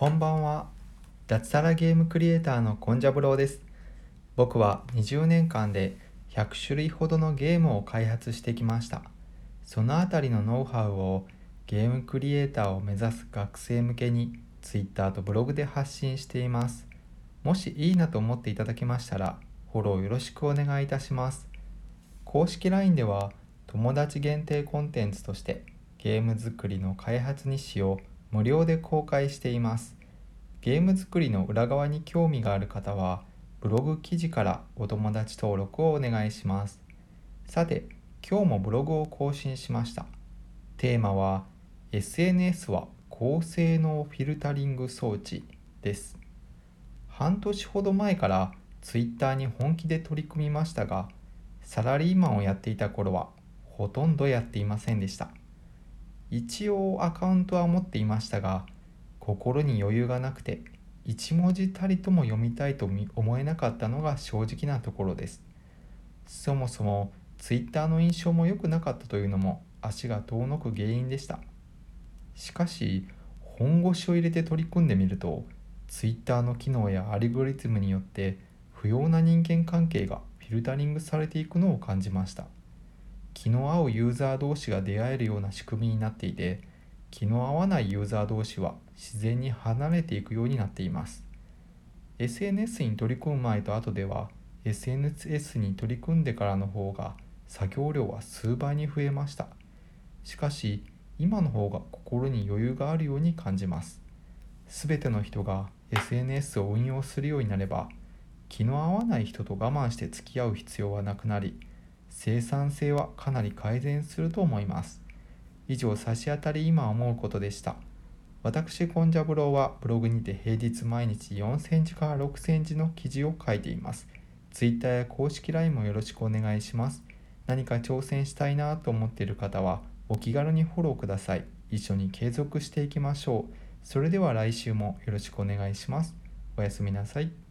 こんばんは脱サラゲームクリエイターのコンジャブローです。僕は20年間で100種類ほどのゲームを開発してきました。そのあたりのノウハウをゲームクリエイターを目指す学生向けに Twitter とブログで発信しています。もしいいなと思っていただけましたらフォローよろしくお願いいたします。公式 LINE では友達限定コンテンツとしてゲーム作りの開発日誌を無料で公開しています。ゲーム作りの裏側に興味がある方はブログ記事からお友達登録をお願いします。さて今日もブログを更新しました。テーマは SNS は高性能フィルタリング装置です。半年ほど前から Twitter に本気で取り組みましたがサラリーマンをやっていた頃はほとんどやっていませんでした。一応アカウントは持っていましたが心に余裕がなくて一文字たりとも読みたいと思えなかったのが正直なところです。そもそも Twitter の印象も良くなかったというのも足が遠のく原因でした。しかし本腰を入れて取り組んでみると Twitter の機能やアルゴリズムによって不要な人間関係がフィルタリングされていくのを感じました。気の合うユーザー同士が出会えるような仕組みになっていて気の合わないユーザー同士は自然に離れていくようになっています。SNS に取り組む前と後では SNS に取り組んでからの方が作業量は数倍に増えました。しかし今の方が心に余裕があるように感じます。全ての人が SNS を運用するようになれば気の合わない人と我慢して付き合う必要はなくなり生産性はかなり改善すると思います。以上差し当たり今思うことでした。私コンジャブローはブログにて平日毎日4センチから6センチの記事を書いています。Twitter や公式 LINE もよろしくお願いします。何か挑戦したいなと思っている方はお気軽にフォローください。一緒に継続していきましょう。それでは来週もよろしくお願いします。おやすみなさい。